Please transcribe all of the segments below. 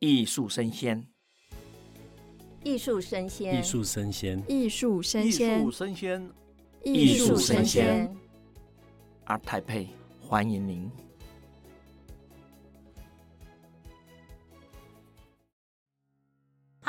艺术生鲜，艺术生鲜，艺术生鲜，艺术生鲜，艺术生鲜，艺术生鲜。ART TAIPEI，欢迎您。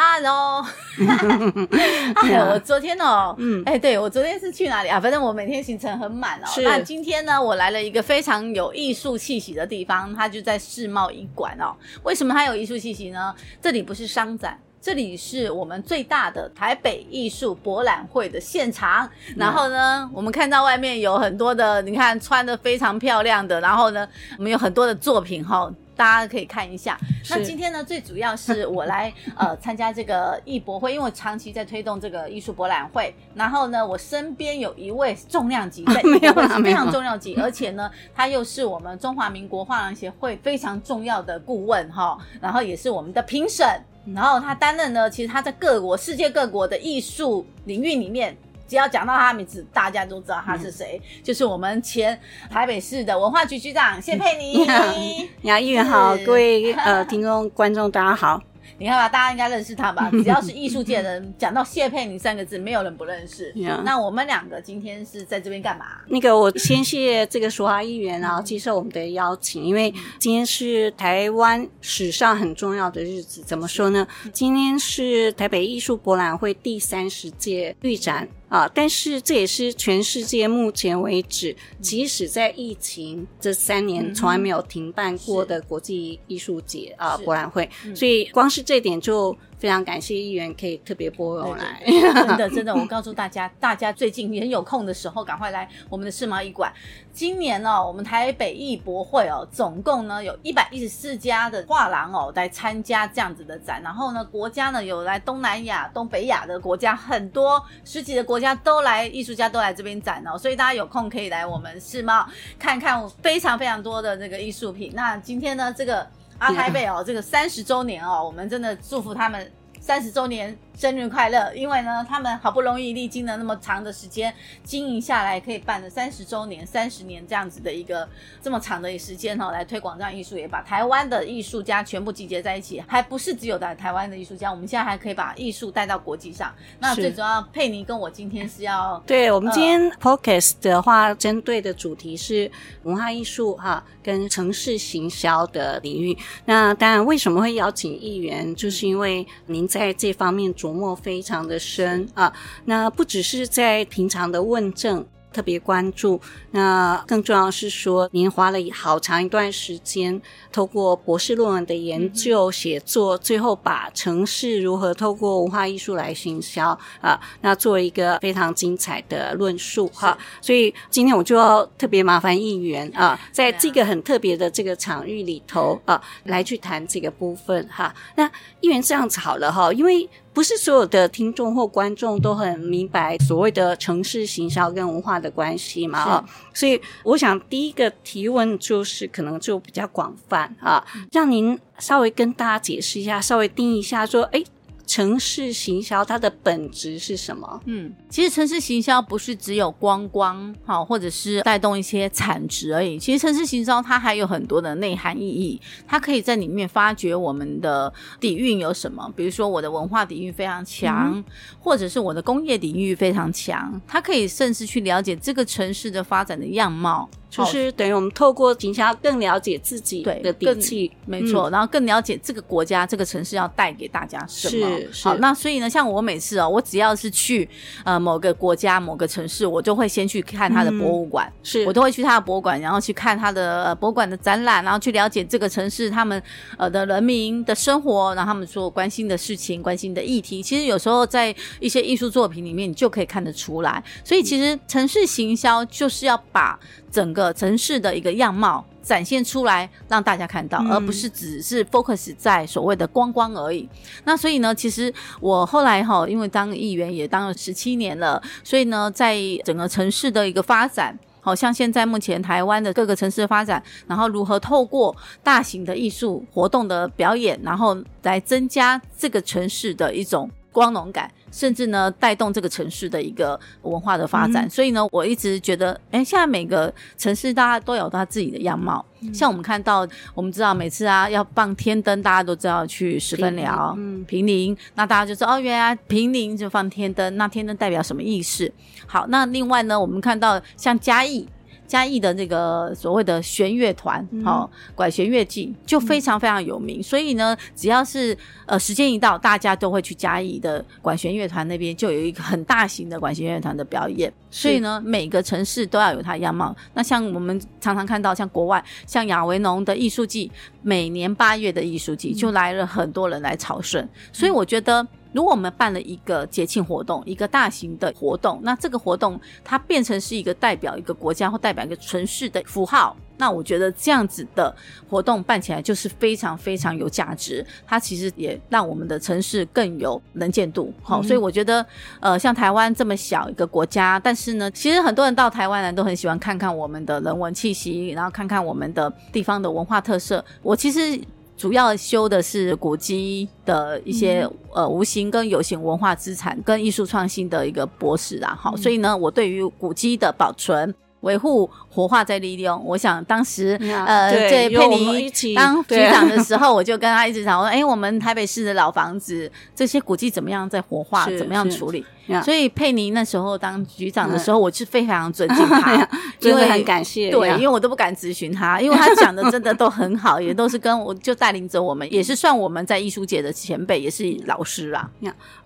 Hello，哎，我昨天哦，嗯，哎，对，我昨天是去哪里啊？反正我每天行程很满哦。是。那今天呢，我来了一个非常有艺术气息的地方，它就在世贸一馆哦。为什么它有艺术气息呢？这里不是商展，这里是我们最大的台北艺术博览会的现场。然后呢，我们看到外面有很多的，你看穿的非常漂亮的，然后呢，我们有很多的作品哈、哦。大家可以看一下。那今天呢，最主要是我来 呃参加这个艺博会，因为我长期在推动这个艺术博览会。然后呢，我身边有一位重量级，在艺博会是非常重量级，而且呢，他又是我们中华民国画廊协会非常重要的顾问哈。然后也是我们的评审。然后他担任呢，其实他在各国、世界各国的艺术领域里面。只要讲到他名字，大家都知道他是谁，嗯、就是我们前台北市的文化局局长谢佩妮。你好，议员好，各位呃听众观众大家好。你看吧，大家应该认识他吧？只要是艺术界的人，讲到谢佩妮三个字，没有人不认识。那我们两个今天是在这边干嘛？那个，我先谢这个淑华议员，然后接受我们的邀请，因为今天是台湾史上很重要的日子。怎么说呢？今天是台北艺术博览会第三十届预展。啊！但是这也是全世界目前为止，即使在疫情这三年从来没有停办过的国际艺术节啊博览会，所以光是这点就。非常感谢议员可以特别拨用来，真的真的，我告诉大家，大家最近很有空的时候，赶快来我们的世贸艺馆。今年哦，我们台北艺博会哦，总共呢有一百一十四家的画廊哦来参加这样子的展，然后呢，国家呢有来东南亚、东北亚的国家很多十几个国家都来，艺术家都来这边展哦，所以大家有空可以来我们世贸看看非常非常多的那个艺术品。那今天呢，这个。ART TAIPEI 哦，这个三十周年哦，我们真的祝福他们三十周年。生日快乐！因为呢，他们好不容易历经了那么长的时间经营下来，可以办了三十周年、三十年这样子的一个这么长的时间哈、哦，来推广这样艺术，也把台湾的艺术家全部集结在一起，还不是只有在台湾的艺术家，我们现在还可以把艺术带到国际上。那最主要，佩妮跟我今天是要对我们今天 Podcast 的话，针对的主题是文化艺术哈，跟城市行销的领域。那当然，为什么会邀请议员，就是因为您在这方面主。琢磨非常的深啊，那不只是在平常的问政。特别关注，那更重要是说，您花了好长一段时间，透过博士论文的研究写作，最后把城市如何透过文化艺术来行销啊，那做一个非常精彩的论述哈。所以今天我就要特别麻烦议员啊，在这个很特别的这个场域里头啊，来去谈这个部分哈。那议员这样子好了哈，因为不是所有的听众或观众都很明白所谓的城市行销跟文化的关系嘛，啊，所以我想第一个提问就是可能就比较广泛啊，让您稍微跟大家解释一下，稍微定义一下说，诶城市行销它的本质是什么？嗯，其实城市行销不是只有观光，好，或者是带动一些产值而已。其实城市行销它还有很多的内涵意义，它可以在里面发掘我们的底蕴有什么。比如说我的文化底蕴非常强，嗯、或者是我的工业底蕴非常强，它可以甚至去了解这个城市的发展的样貌。就是等于我们透过行销更了解自己的底气，没错，然后更了解这个国家、这个城市要带给大家什么。是，是。好，那所以呢，像我每次哦，我只要是去呃某个国家、某个城市，我就会先去看他的博物馆，是我都会去他的博物馆，然后去看他的呃博物馆的展览，然后去了解这个城市他们呃的人民的生活，然后他们所关心的事情、关心的议题。其实有时候在一些艺术作品里面，你就可以看得出来。所以其实城市行销就是要把整个城市的一个样貌展现出来，让大家看到，而不是只是 focus 在所谓的观光而已。那所以呢，其实我后来哈，因为当议员也当了十七年了，所以呢，在整个城市的一个发展，好像现在目前台湾的各个城市的发展，然后如何透过大型的艺术活动的表演，然后来增加这个城市的一种光荣感。甚至呢带动这个城市的一个文化的发展。嗯、所以呢，我一直觉得，哎，现在每个城市大家都有他自己的样貌。嗯、像我们看到，我们知道每次啊要放天灯，大家都知道去十分寮、嗯、坪林，那大家就说哦，原来平林就放天灯，那天灯代表什么意思？好，那另外呢，我们看到像嘉义。嘉义的那个所谓的弦乐团，好、嗯，管弦乐季就非常非常有名。嗯、所以呢，只要是呃时间一到，大家都会去嘉义的管弦乐团那边，就有一个很大型的管弦乐团的表演。所以呢，每个城市都要有它的样貌。那像我们常常看到，像国外，像亚维农的艺术季，每年八月的艺术季就来了很多人来朝圣。嗯、所以我觉得。如果我们办了一个节庆活动，一个大型的活动，那这个活动它变成是一个代表一个国家或代表一个城市的符号，那我觉得这样子的活动办起来就是非常非常有价值。它其实也让我们的城市更有能见度。好，嗯、所以我觉得，呃，像台湾这么小一个国家，但是呢，其实很多人到台湾来都很喜欢看看我们的人文气息，然后看看我们的地方的文化特色。我其实。主要修的是古迹的一些、嗯、呃无形跟有形文化资产跟艺术创新的一个博士啊，好，嗯、所以呢，我对于古迹的保存、维护、活化再利用，我想当时、嗯、呃，对佩妮当局长的时候，我就跟他一直讲，我说，哎，我们台北市的老房子这些古迹怎么样在活化，怎么样处理？所以佩妮那时候当局长的时候，我是非常尊敬他，因为很感谢。对，因为我都不敢咨询他，因为他讲的真的都很好，也都是跟我就带领着我们，也是算我们在艺术界的前辈，也是老师啦。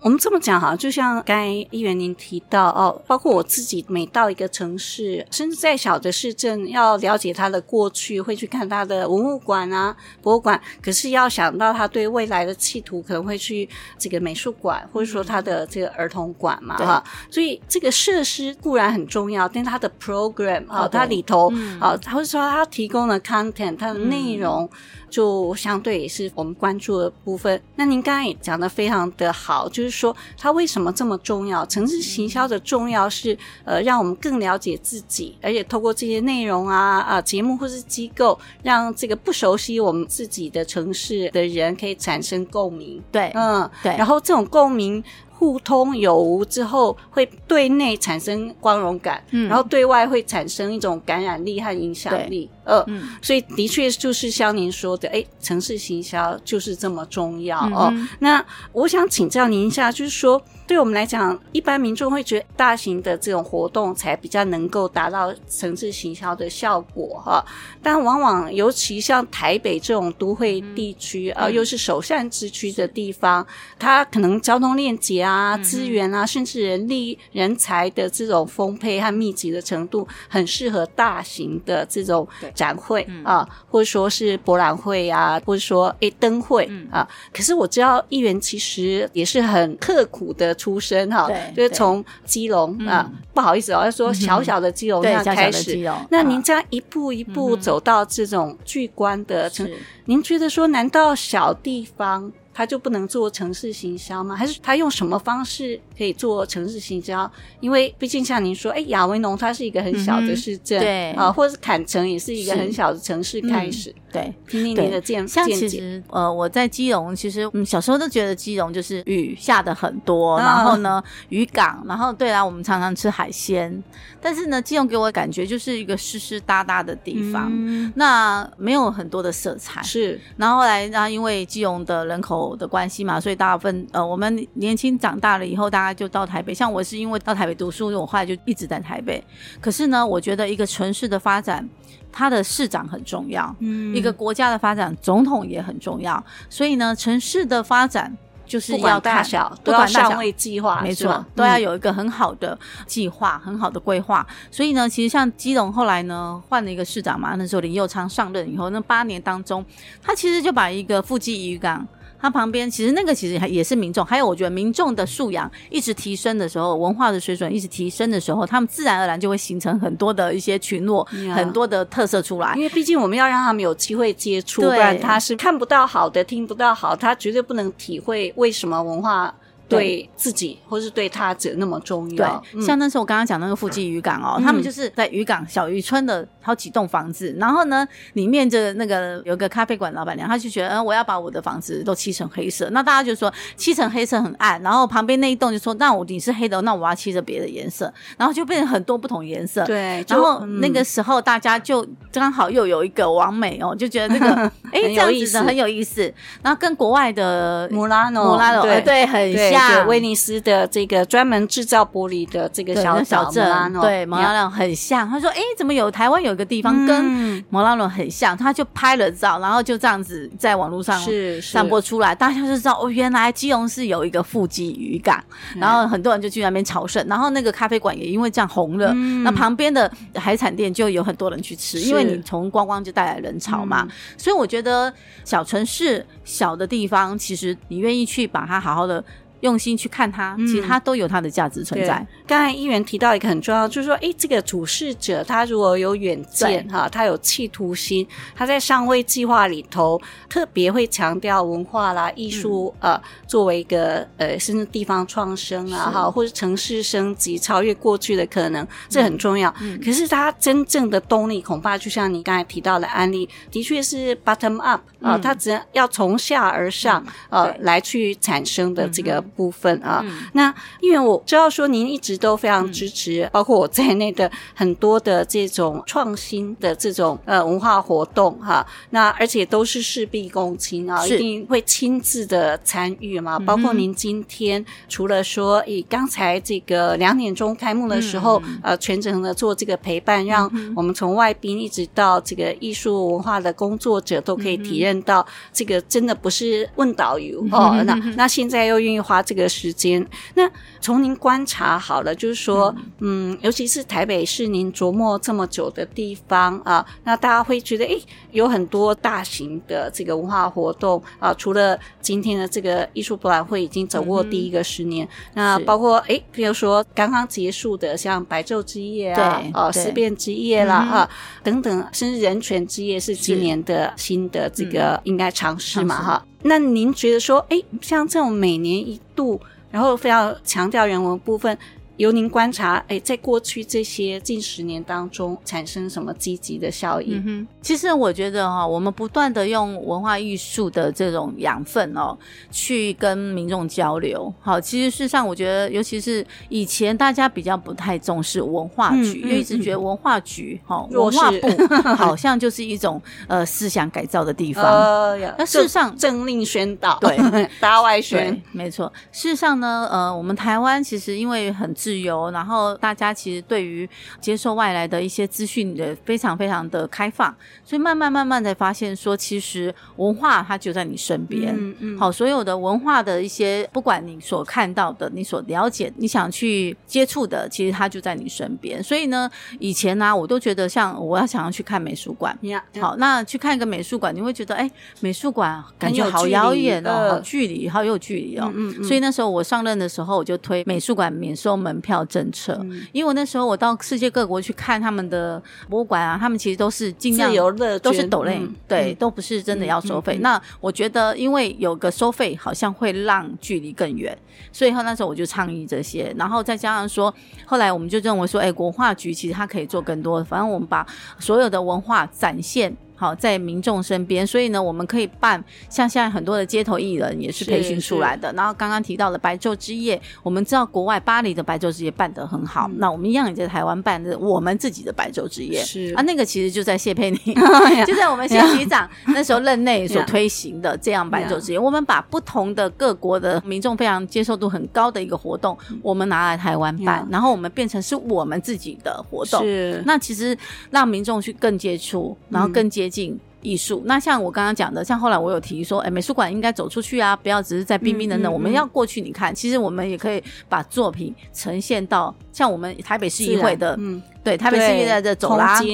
我们这么讲哈，就像刚才议员您提到哦，包括我自己，每到一个城市，甚至再小的市镇，要了解它的过去，会去看它的文物馆啊、博物馆。可是要想到他对未来的企图，可能会去这个美术馆，或者说他的这个儿童馆。嘛哈，所以这个设施固然很重要，但它的 program 啊，它里头啊，或者说它提供的 content，它的内容就相对也是我们关注的部分。那您刚刚也讲的非常的好，就是说它为什么这么重要？城市行销的重要是呃，让我们更了解自己，而且透过这些内容啊啊节目或是机构，让这个不熟悉我们自己的城市的人可以产生共鸣。对，嗯，对，然后这种共鸣。互通有无之后，会对内产生光荣感，嗯，然后对外会产生一种感染力和影响力。呃，嗯，所以的确就是像您说的，哎，城市行销就是这么重要哦。嗯、那我想请教您一下，就是说，对我们来讲，一般民众会觉得大型的这种活动才比较能够达到城市行销的效果哈。但往往尤其像台北这种都会地区啊，嗯、又是首善之区的地方，它可能交通链接啊、资源啊，甚至人力人才的这种丰沛和密集的程度，很适合大型的这种。展会、嗯、啊，或者说是博览会啊，或者说诶灯会、嗯、啊。可是我知道议员其实也是很刻苦的出身哈，对就是从基隆啊，嗯、不好意思哦，要说小小的基隆那开始，那您这样一步一步走到这种巨观的城，是。您觉得说，难道小地方？他就不能做城市行销吗？还是他用什么方式可以做城市行销？因为毕竟像您说，哎，亚维农它是一个很小的市镇，嗯、对啊，或者是坎城也是一个很小的城市开始。嗯、对，听听您的见像其实呃，我在基隆，其实嗯，小时候都觉得基隆就是雨下的很多，然后呢，渔港，然后对啊，我们常常吃海鲜。但是呢，基隆给我的感觉就是一个湿湿哒哒的地方，嗯、那没有很多的色彩。是，然后后来，然后因为基隆的人口的关系嘛，所以大部分呃，我们年轻长大了以后，大家就到台北。像我是因为到台北读书，我后来就一直在台北。可是呢，我觉得一个城市的发展，它的市长很重要，嗯，一个国家的发展，总统也很重要。所以呢，城市的发展。就是要大小都要上位计划，没错，都要有一个很好的计划，很好的规划。所以呢，其实像基隆后来呢换了一个市长嘛，那时候林佑昌上任以后，那八年当中，他其实就把一个富基渔港。它旁边其实那个其实还也是民众，还有我觉得民众的素养一直提升的时候，文化的水准一直提升的时候，他们自然而然就会形成很多的一些群落，Yeah. 很多的特色出来。因为毕竟我们要让他们有机会接触，对不然他是看不到好的，听不到好，他绝对不能体会为什么文化对。自己或是对他者那么重要。对，像那时候我刚刚讲那个附近渔港哦，他们就是在渔港小渔村的好几栋房子，然后呢，里面的那个有个咖啡馆老板娘，她就觉得，嗯，我要把我的房子都漆成黑色。那大家就说漆成黑色很暗，然后旁边那一栋就说，那我你是黑的，那我要漆成别的颜色，然后就变成很多不同颜色。对，然后那个时候大家就刚好又有一个完美哦，就觉得这个 哎这样子的很有意思，然后跟国外的穆拉诺。穆拉诺对对很像，威尼斯的这个专门制造玻璃的这个小小镇，对摩拉诺很像。他说哎，怎么有台湾有一个地方跟摩拉诺很像？他就拍了照，然后就这样子在网络上是散播出来，大家就知道哦，原来基隆市有一个富基渔港，然后很多人就去那边朝圣，然后那个咖啡馆也因为这样红了，那旁边的海产店就有很多人去吃，因为你从观光就带来人潮嘛，所以我觉得小城市小的地方，其实你愿意去把它好好的。用心去看它，其实它都有它的价值存在。嗯、刚才议员提到一个很重要，就是说，哎，这个主事者他如果有远见哈，他有企图心，他在上位计划里头特别会强调文化啦、艺术、嗯、呃，作为一个呃，甚至地方创生啊，哈，或者城市升级、超越过去的可能，这很重要。嗯、可是他真正的动力，恐怕就像你刚才提到的案例，的确是 bottom up 啊、呃，他只要要从下而上、嗯、呃来去产生的这个。部分啊，嗯、那因为我知道说您一直都非常支持，嗯、包括我在内的很多的这种创新的这种呃文化活动哈、啊，那而且都是事必躬亲啊，一定会亲自的参与嘛。包括您今天除了说以刚才这个两点钟开幕的时候，嗯、呃，全程的做这个陪伴，让我们从外宾一直到这个艺术文化的工作者都可以体验到，这个真的不是问导游、嗯、哦。那那现在又愿意花。这个时间，那从您观察好了，就是说，嗯，嗯，尤其是台北是您琢磨这么久的地方啊，那大家会觉得，诶，有很多大型的这个文化活动啊，除了今天的这个艺术博览会已经走过第一个十年，嗯、那包括诶，比如说刚刚结束的像白昼之夜啊，对哦，思辨之夜啦，嗯、啊，等等，甚至人权之夜是今年的新的这个应该尝试嘛，哈。那您觉得说，诶，像这种每年一度，然后非要强调人文部分。由您观察，哎，在过去这些近十年当中，产生什么积极的效应？嗯、其实我觉得哈、哦，我们不断的用文化艺术的这种养分哦，去跟民众交流。好，其实事实上，我觉得，尤其是以前大家比较不太重视文化局，因为、一直觉得文化局哈、哦，文化部 好像就是一种呃思想改造的地方。呃，那事实上，政令宣导，对，大外宣，没错。事实上呢，呃，我们台湾其实因为很。自由，然后大家其实对于接受外来的一些资讯的非常非常的开放，所以慢慢慢慢才发现说，其实文化它就在你身边。嗯嗯。好，所有的文化的一些，不管你所看到的、你所了解、你想去接触的，其实它就在你身边。所以呢，以前呢、啊，我都觉得像我要想要去看美术馆，Yeah, yeah. 好，那去看一个美术馆，你会觉得哎，美术馆感觉好遥远哦，好距离，好有距离哦。嗯嗯。所以那时候我上任的时候，我就推美术馆免收门票政策，因为我那时候我到世界各国去看他们的博物馆啊，他们其实都是尽量由的都是抖内，对，都不是真的要收费。那我觉得，因为有个收费，好像会让距离更远，所以后那时候我就倡议这些，然后再加上说，后来我们就认为说，哎，国画局其实它可以做更多，反正我们把所有的文化展现。好，在民众身边，所以呢，我们可以办像现在很多的街头艺人也是培训出来的。然后刚刚提到的白昼之夜，我们知道国外巴黎的白昼之夜办得很好，嗯、那我们一样也在台湾办的我们自己的白昼之夜。是啊，那个其实就在谢佩妮，就在我们谢局长那时候任内所推行的这样白昼之夜。我们把不同的各国的民众非常接受度很高的一个活动，我们拿来台湾办，然后我们变成是我们自己的活动。是，那其实让民众去更接触，然后更接。接近艺术，那像我刚刚讲的，像后来我有提说，哎，美术馆应该走出去啊，不要只是在冰冰冷冷，嗯嗯嗯、我们要过去。你看，其实我们也可以把作品呈现到像我们台北市议会的，嗯，对，台北市议会的走廊，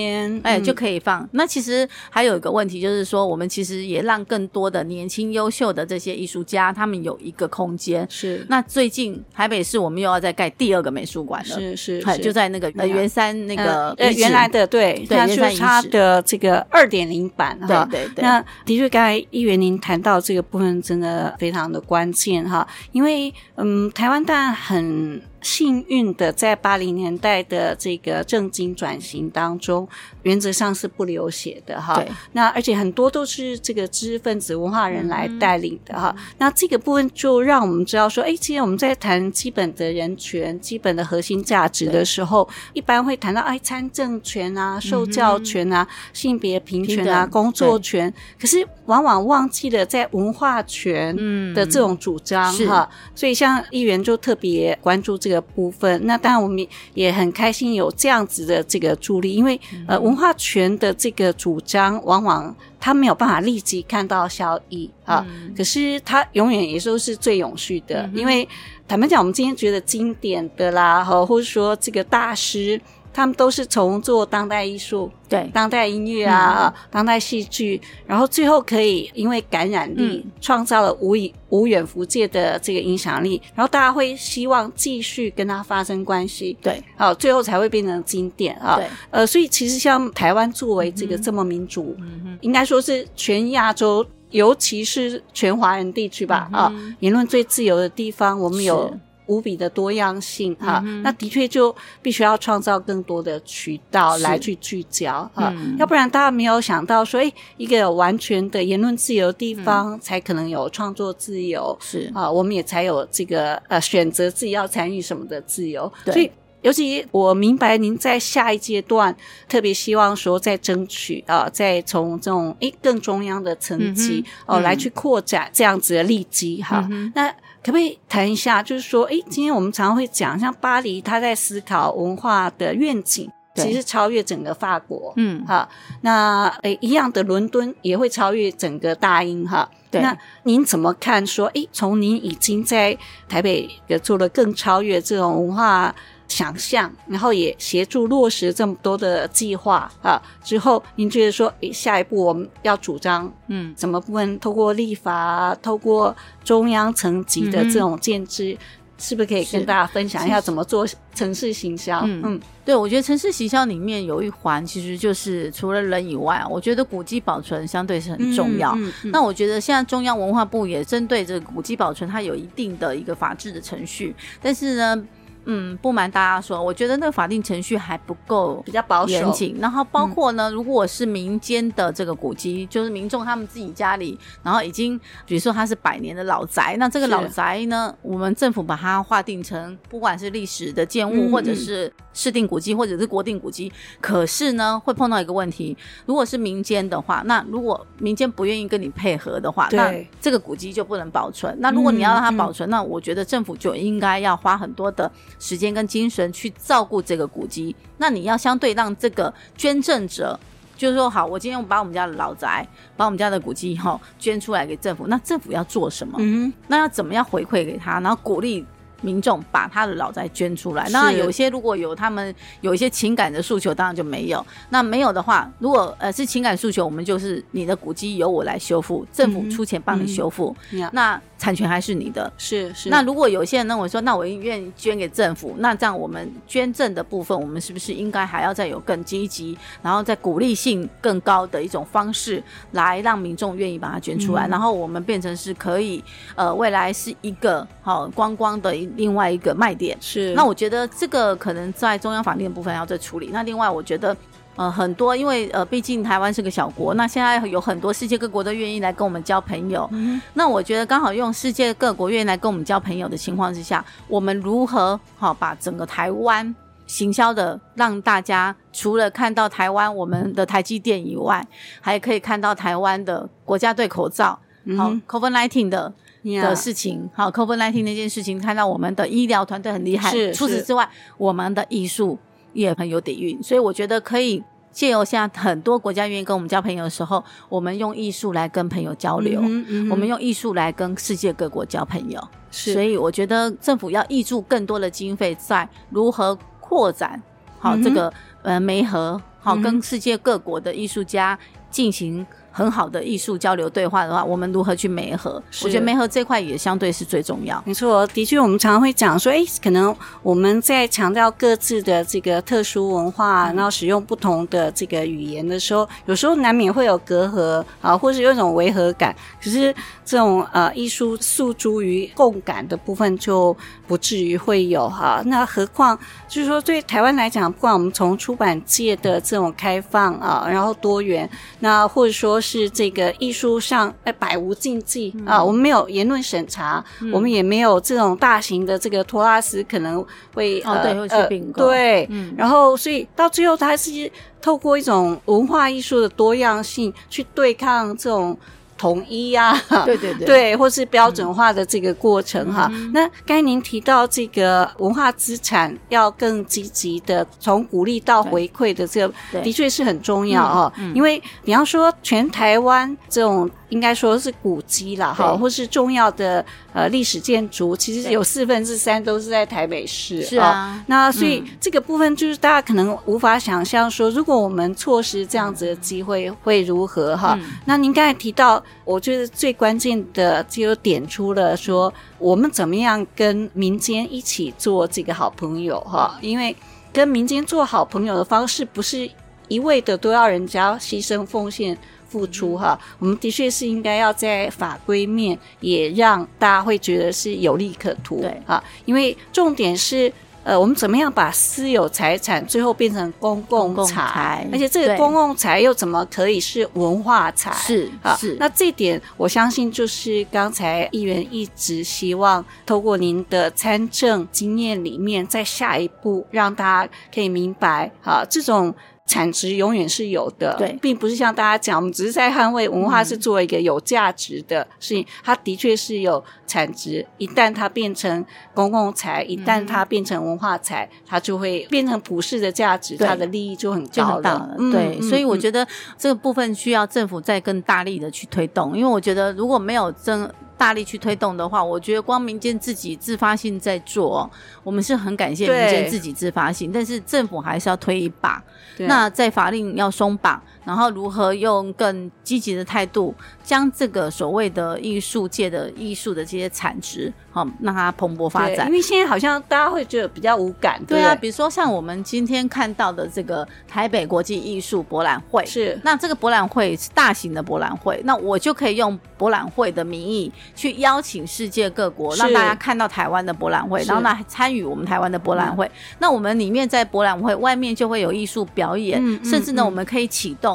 哎，就可以放。那其实还有一个问题，就是说我们其实也让更多的年轻优秀的这些艺术家，他们有一个空间。是。那最近台北市我们又要再盖第二个美术馆了，是是，就在那个呃圆山那个呃原来的对，对，就是它的这个二点零版哈。对对。那的确，刚才议员您谈到这个部分，真的非常的关键哈，因为嗯，台湾当然很。幸运的，在八零年代的这个政经转型当中，原则上是不流血的哈。对。那而且很多都是这个知识分子、文化人来带领的哈。嗯、那这个部分就让我们知道说，哎，今天我们在谈基本的人权、基本的核心价值的时候，一般会谈到哎，参政权啊、受教权啊、嗯、性别平权啊、工作权，可是往往忘记了在文化权的这种主张哈、嗯。所以像议员就特别关注这个。的部分，那当然我们也很开心有这样子的这个助力，因为呃文化权的这个主张，往往他没有办法立即看到效益啊，嗯、可是他永远也都是最永续的，嗯、因为坦白讲，我们今天觉得经典的啦，或，或者说这个大师。他们都是从做当代艺术，对，当代音乐啊，嗯、当代戏剧，然后最后可以因为感染力，嗯、创造了无以无远弗届的这个影响力，然后大家会希望继续跟他发生关系，对，好，最后才会变成经典啊。对，呃，所以其实像台湾作为这个这么民主，嗯、应该说是全亚洲，尤其是全华人地区吧，嗯、啊，言论最自由的地方，我们有。无比的多样性哈、那的确就必须要创造更多的渠道来去聚焦哈，嗯、要不然大家没有想到说，诶，一个有完全的言论自由的地方，嗯、才可能有创作自由，是。啊，我们也才有这个呃选择自己要参与什么的自由。对。所以，尤其我明白您在下一阶段特别希望说，再争取啊，再从这种诶更中央的层级哦、来去扩展这样子的利基哈，嗯、那。可不可以谈一下，就是说，哎，今天我们常常会讲，像巴黎，他在思考文化的愿景，其实超越整个法国，嗯，哈，那诶，一样的伦敦也会超越整个大英，哈，对。那您怎么看？说，哎，从您已经在台北也做了更超越这种文化。想象，然后也协助落实这么多的计划啊。之后，您觉得说，诶，下一步我们要主张，嗯，怎么部分透过立法，透过中央层级的这种建制，嗯、是不是可以跟大家分享一下怎么做城市行销？嗯，嗯对，我觉得城市行销里面有一环，其实就是除了人以外，我觉得古迹保存相对是很重要。嗯嗯嗯、那我觉得现在中央文化部也针对这个古迹保存，它有一定的一个法制的程序，但是呢。嗯，不瞒大家说，我觉得那个法定程序还不够，比较保守严谨。然后包括呢，嗯、如果是民间的这个古迹，就是民众他们自己家里，然后已经，比如说它是百年的老宅，那这个老宅呢，我们政府把它划定成，不管是历史的建物，嗯、或者是市定古迹，或者是国定古迹，可是呢，会碰到一个问题，如果是民间的话，那如果民间不愿意跟你配合的话，那这个古迹就不能保存。那如果你要让它保存，嗯、那我觉得政府就应该要花很多的。时间跟精神去照顾这个古迹，那你要相对让这个捐赠者，就是说，好，我今天我把我们家的老宅，把我们家的古迹以后捐出来给政府，那政府要做什么？嗯，那要怎么样回馈给他，然后鼓励民众把他的老宅捐出来？那有些如果有他们有一些情感的诉求，当然就没有。那没有的话，如果呃是情感诉求，我们就是你的古迹由我来修复，政府出钱帮你修复。嗯嗯、那。产权还是你的，是是。那如果有些人认为说，那我愿意捐给政府，那这样我们捐赠的部分，我们是不是应该还要再有更积极，然后再鼓励性更高的一种方式，来让民众愿意把它捐出来，嗯、然后我们变成是可以，呃，未来是一个好观光的另外一个卖点。是。那我觉得这个可能在中央法令的部分要再处理。那另外，我觉得。呃，很多，因为呃，毕竟台湾是个小国，那现在有很多世界各国都愿意来跟我们交朋友。嗯、那我觉得刚好用世界各国愿意来跟我们交朋友的情况之下，我们如何好把整个台湾行销的，让大家除了看到台湾我们的台积电以外，还可以看到台湾的国家队口罩，好 COVID nineteen 的的事情，好，COVID nineteen 那件事情，看到我们的医疗团队很厉害。是除此之外，我们的艺术。也很有底蕴，所以我觉得可以借由现在很多国家愿意跟我们交朋友的时候，我们用艺术来跟朋友交流，嗯嗯、我们用艺术来跟世界各国交朋友。是，所以我觉得政府要挹注更多的经费在如何扩展好、嗯、这个呃媒合好跟世界各国的艺术家进行。很好的艺术交流对话的话，我们如何去媒合？我觉得媒合这块也相对是最重要。没错，的确，我们常常会讲说，哎，可能我们在强调各自的这个特殊文化，嗯、然后使用不同的这个语言的时候，有时候难免会有隔阂啊，或是有一种违和感。可是这种呃艺术诉诸于共感的部分，就不至于会有哈。那何况就是说，对台湾来讲，不管我们从出版界的这种开放啊，然后多元，那或者说。是这个艺术上，呃，百无禁忌、嗯、啊！我们没有言论审查、嗯，我们也没有这种大型的这个托拉斯可能会哦，对，会去并购，对，嗯，然后所以到最后，它是透过一种文化艺术的多样性去对抗这种。统一呀、啊，对对对，对，或是标准化的这个过程哈、嗯。那刚才您提到这个文化资产要更积极的从鼓励到回馈的这个，的确是很重要哦、嗯嗯。因为比方说全台湾这种。应该说是古迹啦，哈，或是重要的呃历史建筑，其实有四分之三都是在台北市。是啊，哦、那所以这个部分就是大家可能无法想象说，如果我们错失这样子的机会会如何哈、嗯？那您刚才提到，我觉得最关键的就点出了说，我们怎么样跟民间一起做这个好朋友哈？因为跟民间做好朋友的方式，不是一味的都要人家牺牲奉献。付出哈，我们的确是应该要在法规面也让大家会觉得是有利可图，对啊，因为重点是呃，我们怎么样把私有财产最后变成公共财，而且这个公共财又怎么可以是文化财？是啊，是。那这点我相信就是刚才议员一直希望透过您的参政经验里面，在下一步让大家可以明白啊，这种。产值永远是有的，对，并不是像大家讲，我们只是在捍卫文化，是做一个有价值的事情。它的确是有产值，一旦它变成公共财，一旦它变成文化财，它就会变成普世的价值，它的利益就很高了。对，所以我觉得这个部分需要政府再更大力的去推动，因为我觉得如果没有真。大力去推动的话，我觉得光民间自己自发性在做，我们是很感谢民间自己自发性，但是政府还是要推一把。那在法令要松绑。然后如何用更积极的态度，将这个所谓的艺术界的艺术的这些产值，好让它蓬勃发展。因为现在好像大家会觉得比较无感，对，对啊。比如说像我们今天看到的这个台北国际艺术博览会，是那这个博览会是大型的博览会，那我就可以用博览会的名义去邀请世界各国，让大家看到台湾的博览会，然后呢参与我们台湾的博览会。那我们里面在博览会外面就会有艺术表演，嗯、甚至呢、嗯、我们可以启动。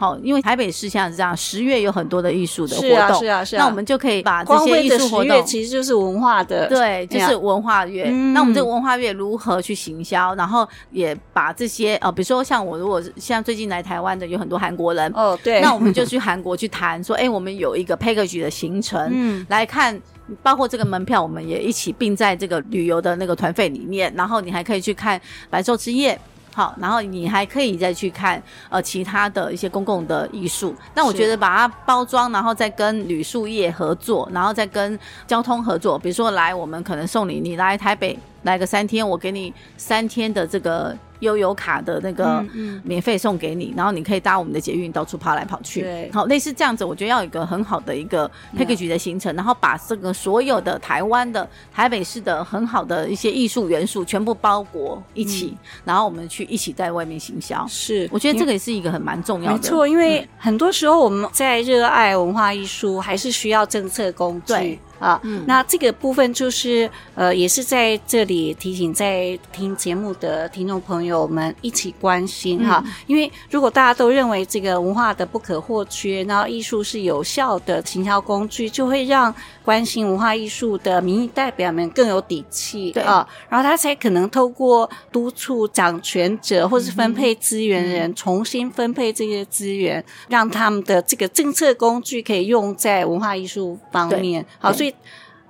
好，因为台北市现在是这样，十月有很多的艺术的活动，是啊，是啊，是啊，那我们就可以把这些艺术活动，其实就是文化的，对，就是文化月。嗯、那我们这个文化月如何去行销？然后也把这些呃，比如说像我，如果像最近来台湾的有很多韩国人，哦，对，那我们就去韩国去谈，说，哎，我们有一个 package 的行程，嗯，来看，包括这个门票，我们也一起并在这个旅游的那个团费里面，然后你还可以去看白昼之夜。好，然后你还可以再去看呃其他的一些公共的艺术。那我觉得把它包装，然后再跟旅宿业合作，然后再跟交通合作。比如说来，我们可能送你，你来台北来个三天，我给你三天的这个。悠游卡的那个免费送给你，嗯嗯，然后你可以搭我们的捷运到处跑来跑去。对，好，类似这样子，我觉得要有一个很好的一个 package 的行程，嗯，然后把这个所有的台湾的台北市的很好的一些艺术元素全部包裹一起，嗯，然后我们去一起在外面行销。是，我觉得这个也是一个很蛮重要的。没错，因为很多时候我们在热爱文化艺术，还是需要政策工具。对。啊、嗯，那这个部分就是呃，也是在这里提醒在听节目的听众朋友们一起关心哈、嗯，因为如果大家都认为这个文化的不可或缺，然后艺术是有效的行销工具，就会让关心文化艺术的民意代表们更有底气，对啊，然后他才可能透过督促掌权者或是分配资源人、嗯、重新分配这些资源，让他们的这个政策工具可以用在文化艺术方面，好，所以。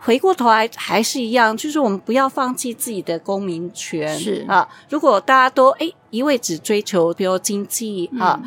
回过头来还是一样，就是我们不要放弃自己的公民权。是啊，如果大家都诶一味只追求比如经济啊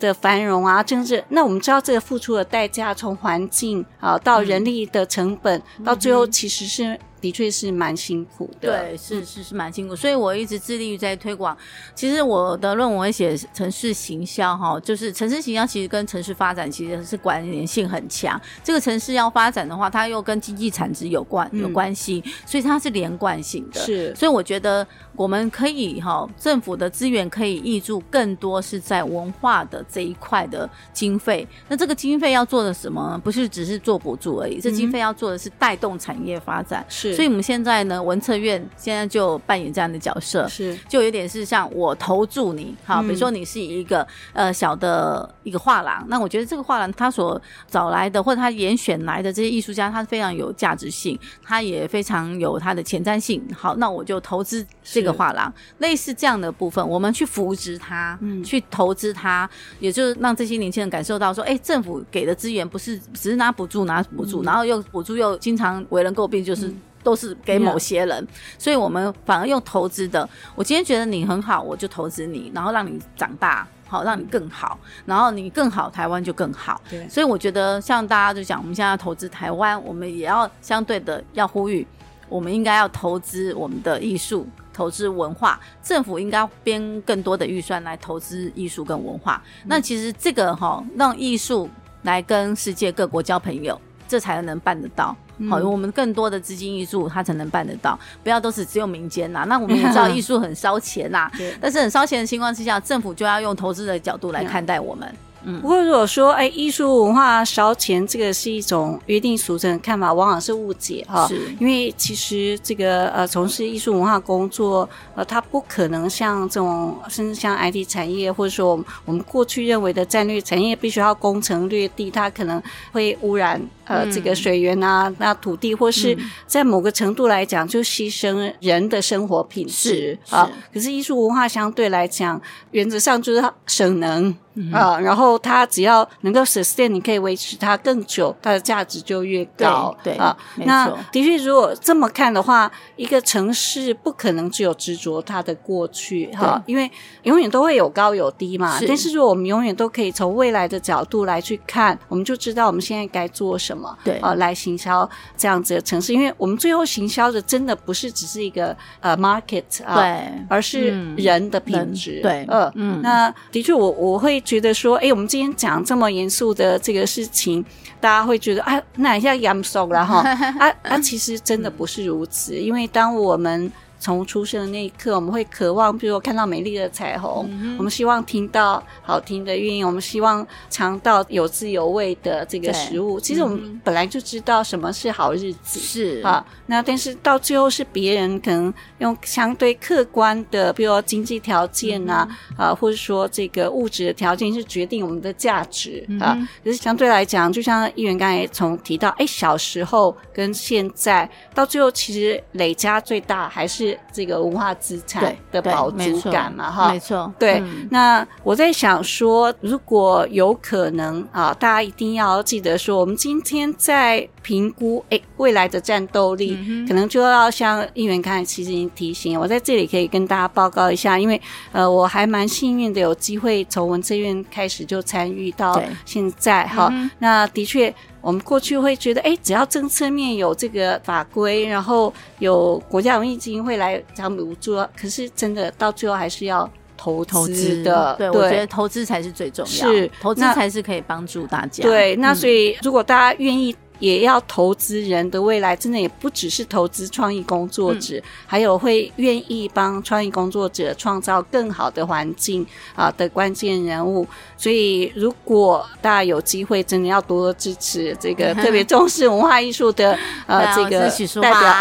的繁荣啊，政治，那我们知道这个付出的代价，从环境啊到人力的成本，嗯、到最后其实是。的确是蛮辛苦的，对，是是是蛮辛苦，所以我一直致力于在推广。其实我的论文写城市行销，哈，就是城市行销其实跟城市发展其实是关联性很强。这个城市要发展的话，它又跟经济产值有关有关系，嗯，所以它是连贯性的。是，所以我觉得我们可以哈，政府的资源可以挹注更多是在文化的这一块的经费。那这个经费要做的什么？不是只是做补助而已，这经费要做的是带动产业发展。是。所以，我们现在呢，文策院现在就扮演这样的角色，是，就有点是像我投注你，哈，比如说你是一个、嗯、呃小的一个画廊，那我觉得这个画廊他所找来的或者他严选来的这些艺术家，他非常有价值性，他也非常有他的前瞻性。好，那我就投资这个画廊，类似这样的部分，我们去扶植它，嗯，去投资它，也就是让这些年轻人感受到说，哎、欸，政府给的资源不是只是拿补助拿补助、嗯，然后又补助又经常为人诟病，就是。嗯都是给某些人，所以我们反而用投资的。我今天觉得你很好，我就投资你，然后让你长大，好，让你更好，然后你更好，台湾就更好。对，所以我觉得像大家就讲，我们现在要投资台湾，我们也要相对的要呼吁，我们应该要投资我们的艺术，投资文化，政府应该编更多的预算来投资艺术跟文化。嗯、那其实这个哈，让艺术来跟世界各国交朋友，这才能办得到。好，我们更多的资金艺术，它才能办得到，不要都是只有民间呐。那我们也知道 艺术很烧钱呐，但是很烧钱的情况之下，政府就要用投资的角度来看待我们。嗯，不过如果说，哎，艺术文化烧钱，这个是一种约定俗成的看法，往往是误解哈。是，因为其实这个呃，从事艺术文化工作，呃，它不可能像这种，甚至像 IT 产业，或者说我们我们过去认为的战略产业，必须要攻城略地，它可能会污染呃、嗯、这个水源啊，那土地，或是在某个程度来讲，就牺牲人的生活品质啊。可是艺术文化相对来讲，原则上就是省能。啊、嗯，然后它只要能够 sustain，你可以维持它更久，它的价值就越高。对，对啊，那的确，如果这么看的话，一个城市不可能只有执着它的过去哈、啊，因为永远都会有高有低嘛。是。但是如果我们永远都可以从未来的角度来去看，我们就知道我们现在该做什么。对啊，来行销这样子的城市，因为我们最后行销的真的不是只是一个呃 market 啊，对，而是人的品质。嗯、对，呃、嗯，那的确我，我我会。觉得说，哎，我们今天讲这么严肃的这个事情，大家会觉得啊，那一下严肃了哈，啊啊，其实真的不是如此，因为当我们。从出生的那一刻，我们会渴望，比如说看到美丽的彩虹，嗯，我们希望听到好听的乐音，我们希望尝到有滋有味的这个食物。其实我们本来就知道什么是好日子，是啊。那但是到最后是别人可能用相对客观的，比如说经济条件啊，嗯，啊，或者说这个物质的条件是决定我们的价值，嗯，啊。可是相对来讲，就像议员刚才从提到，哎，小时候跟现在到最后，其实累加最大还是。这个文化资产的保足感嘛，哈，没错，对、嗯。那我在想说，如果有可能啊，大家一定要记得说，我们今天在评估诶未来的战斗力，嗯、可能就要像议员刚才其实已经提醒，我在这里可以跟大家报告一下，因为呃，我还蛮幸运的，有机会从文策院开始就参与到现在，哈、嗯，那的确。我们过去会觉得，哎，只要政策面有这个法规，然后有国家荣誉基金会来帮补助，可是真的到最后还是要投投资的。对，对，我觉得投资才是最重要，是投资才是可以帮助大家。对，那所以如果大家愿意。也要投资人的未来，真的也不只是投资创意工作者，嗯、还有会愿意帮创意工作者创造更好的环境啊的关键人物。所以，如果大家有机会，真的要多多支持这个 特别重视文化艺术的呃这个代表。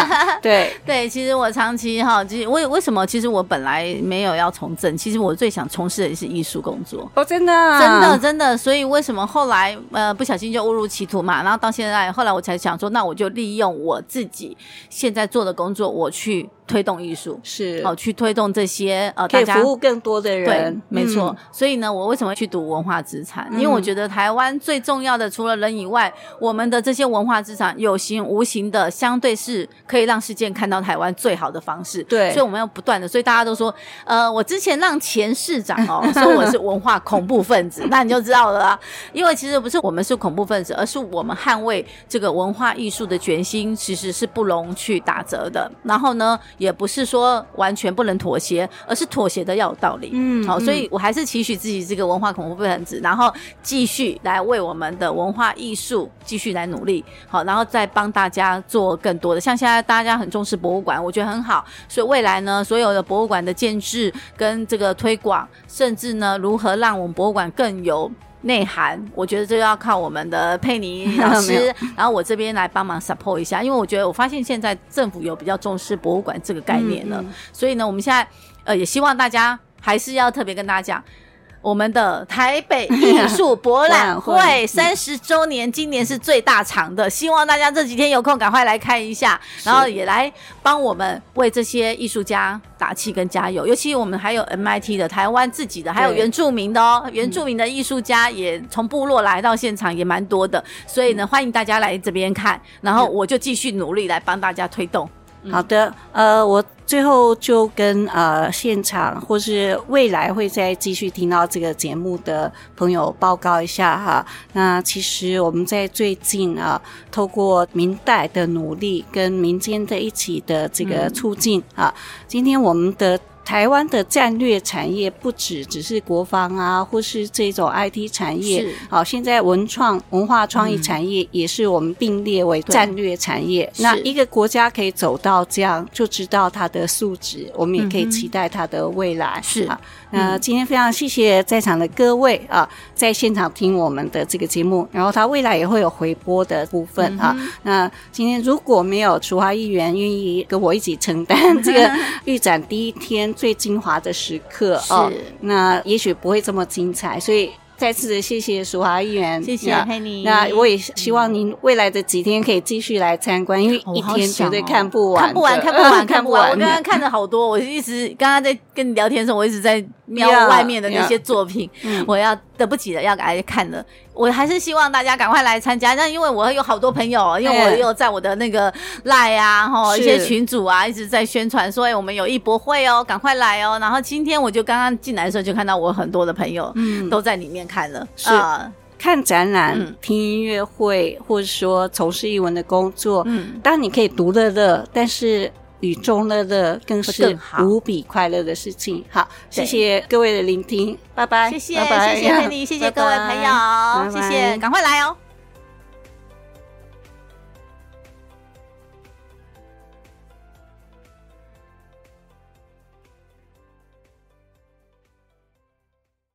对对，其实我长期哈，其实为为什么？其实我本来没有要从政，其实我最想从事的是艺术工作。哦，真的，真的，真的。所以为什么后来呃不小心就误入歧途嘛？然后。到现在，后来我才想说，那我就利用我自己现在做的工作，我去推动艺术，是好去推动这些呃，可以服务更多的人。对，没错。嗯、所以呢，我为什么会去读文化资产？因为我觉得台湾最重要的，除了人以外，我们的这些文化资产，有形无形的，相对是可以让世界看到台湾最好的方式。对，所以我们要不断的。所以大家都说，呃，我之前让前市长哦 说我是文化恐怖分子，那你就知道了啊。因为其实不是我们是恐怖分子，而是我们捍卫这个文化艺术的决心，其实是不容去打折的。然后呢，也不是说完全不能妥协，而是妥协的要有道理。嗯，好，所以我还是期许自己这个文化恐怖分子，然后继续来为我们的文化艺术继续来努力。好，然后再帮大家做更多的，像现在大家很重视博物馆，我觉得很好。所以未来呢，所有的博物馆的建制跟这个推广，甚至呢，如何让我们博物馆更有内涵，我觉得这要靠我们的佩妮老师，然后我这边来帮忙 support 一下，因为我觉得我发现现在政府有比较重视博物馆这个概念了，嗯嗯，所以呢，我们现在呃也希望大家还是要特别跟大家讲。我们的台北艺术博览 会。三十周年，今年是最大场的，希望大家这几天有空赶快来看一下，然后也来帮我们为这些艺术家打气跟加油。尤其我们还有 MIT 的台湾自己的，还有原住民的哦，原住民的艺术家也从部落来到现场也蛮多的，所以呢，欢迎大家来这边看，然后我就继续努力来帮大家推动。好的，呃，我最后就跟呃现场或是未来会再继续听到这个节目的朋友报告一下哈。那其实我们在最近啊，透过民代的努力跟民间的一起的这个促进啊，今天我们的。台湾的战略产业不只只是国防啊，或是这种 IT 产业。是。好，现在文创、文化创意产业也是我们并列为战略产业。嗯、那一个国家可以走到这样，就知道它的素质，我们也可以期待它的未来。是啊。那今天非常谢谢在场的各位啊，在现场听我们的这个节目，然后他未来也会有回播的部分、嗯、啊。那今天如果没有楚华议员愿意跟我一起承担这个 预展第一天最精华的时刻啊，那也许不会这么精彩，所以。再次的谢谢淑华议员，谢谢佩妮。那我也希望您未来的几天可以继续来参观，因为一天绝对看不完，看不完，看不完，看不完。我刚刚看了好多，我一直刚刚在跟你聊天的时候，我一直在瞄外面的那些作品，我要等不及了要来看了。我还是希望大家赶快来参加，那因为我有好多朋友，因为我有在我的那个赖啊，哈一些群组啊，一直在宣传说，哎，我们有艺博会哦，赶快来哦。然后今天我就刚刚进来的时候，就看到我很多的朋友，嗯，都在里面看了，是看展览、嗯、听音乐会，或者说从事艺文的工作，嗯，当然你可以独乐乐，但是。与众乐乐更是无比快乐的事情。好，谢谢各位的聆听，拜拜，谢谢，拜拜，谢谢佩妮，谢谢各位朋友，谢谢，赶快来哦。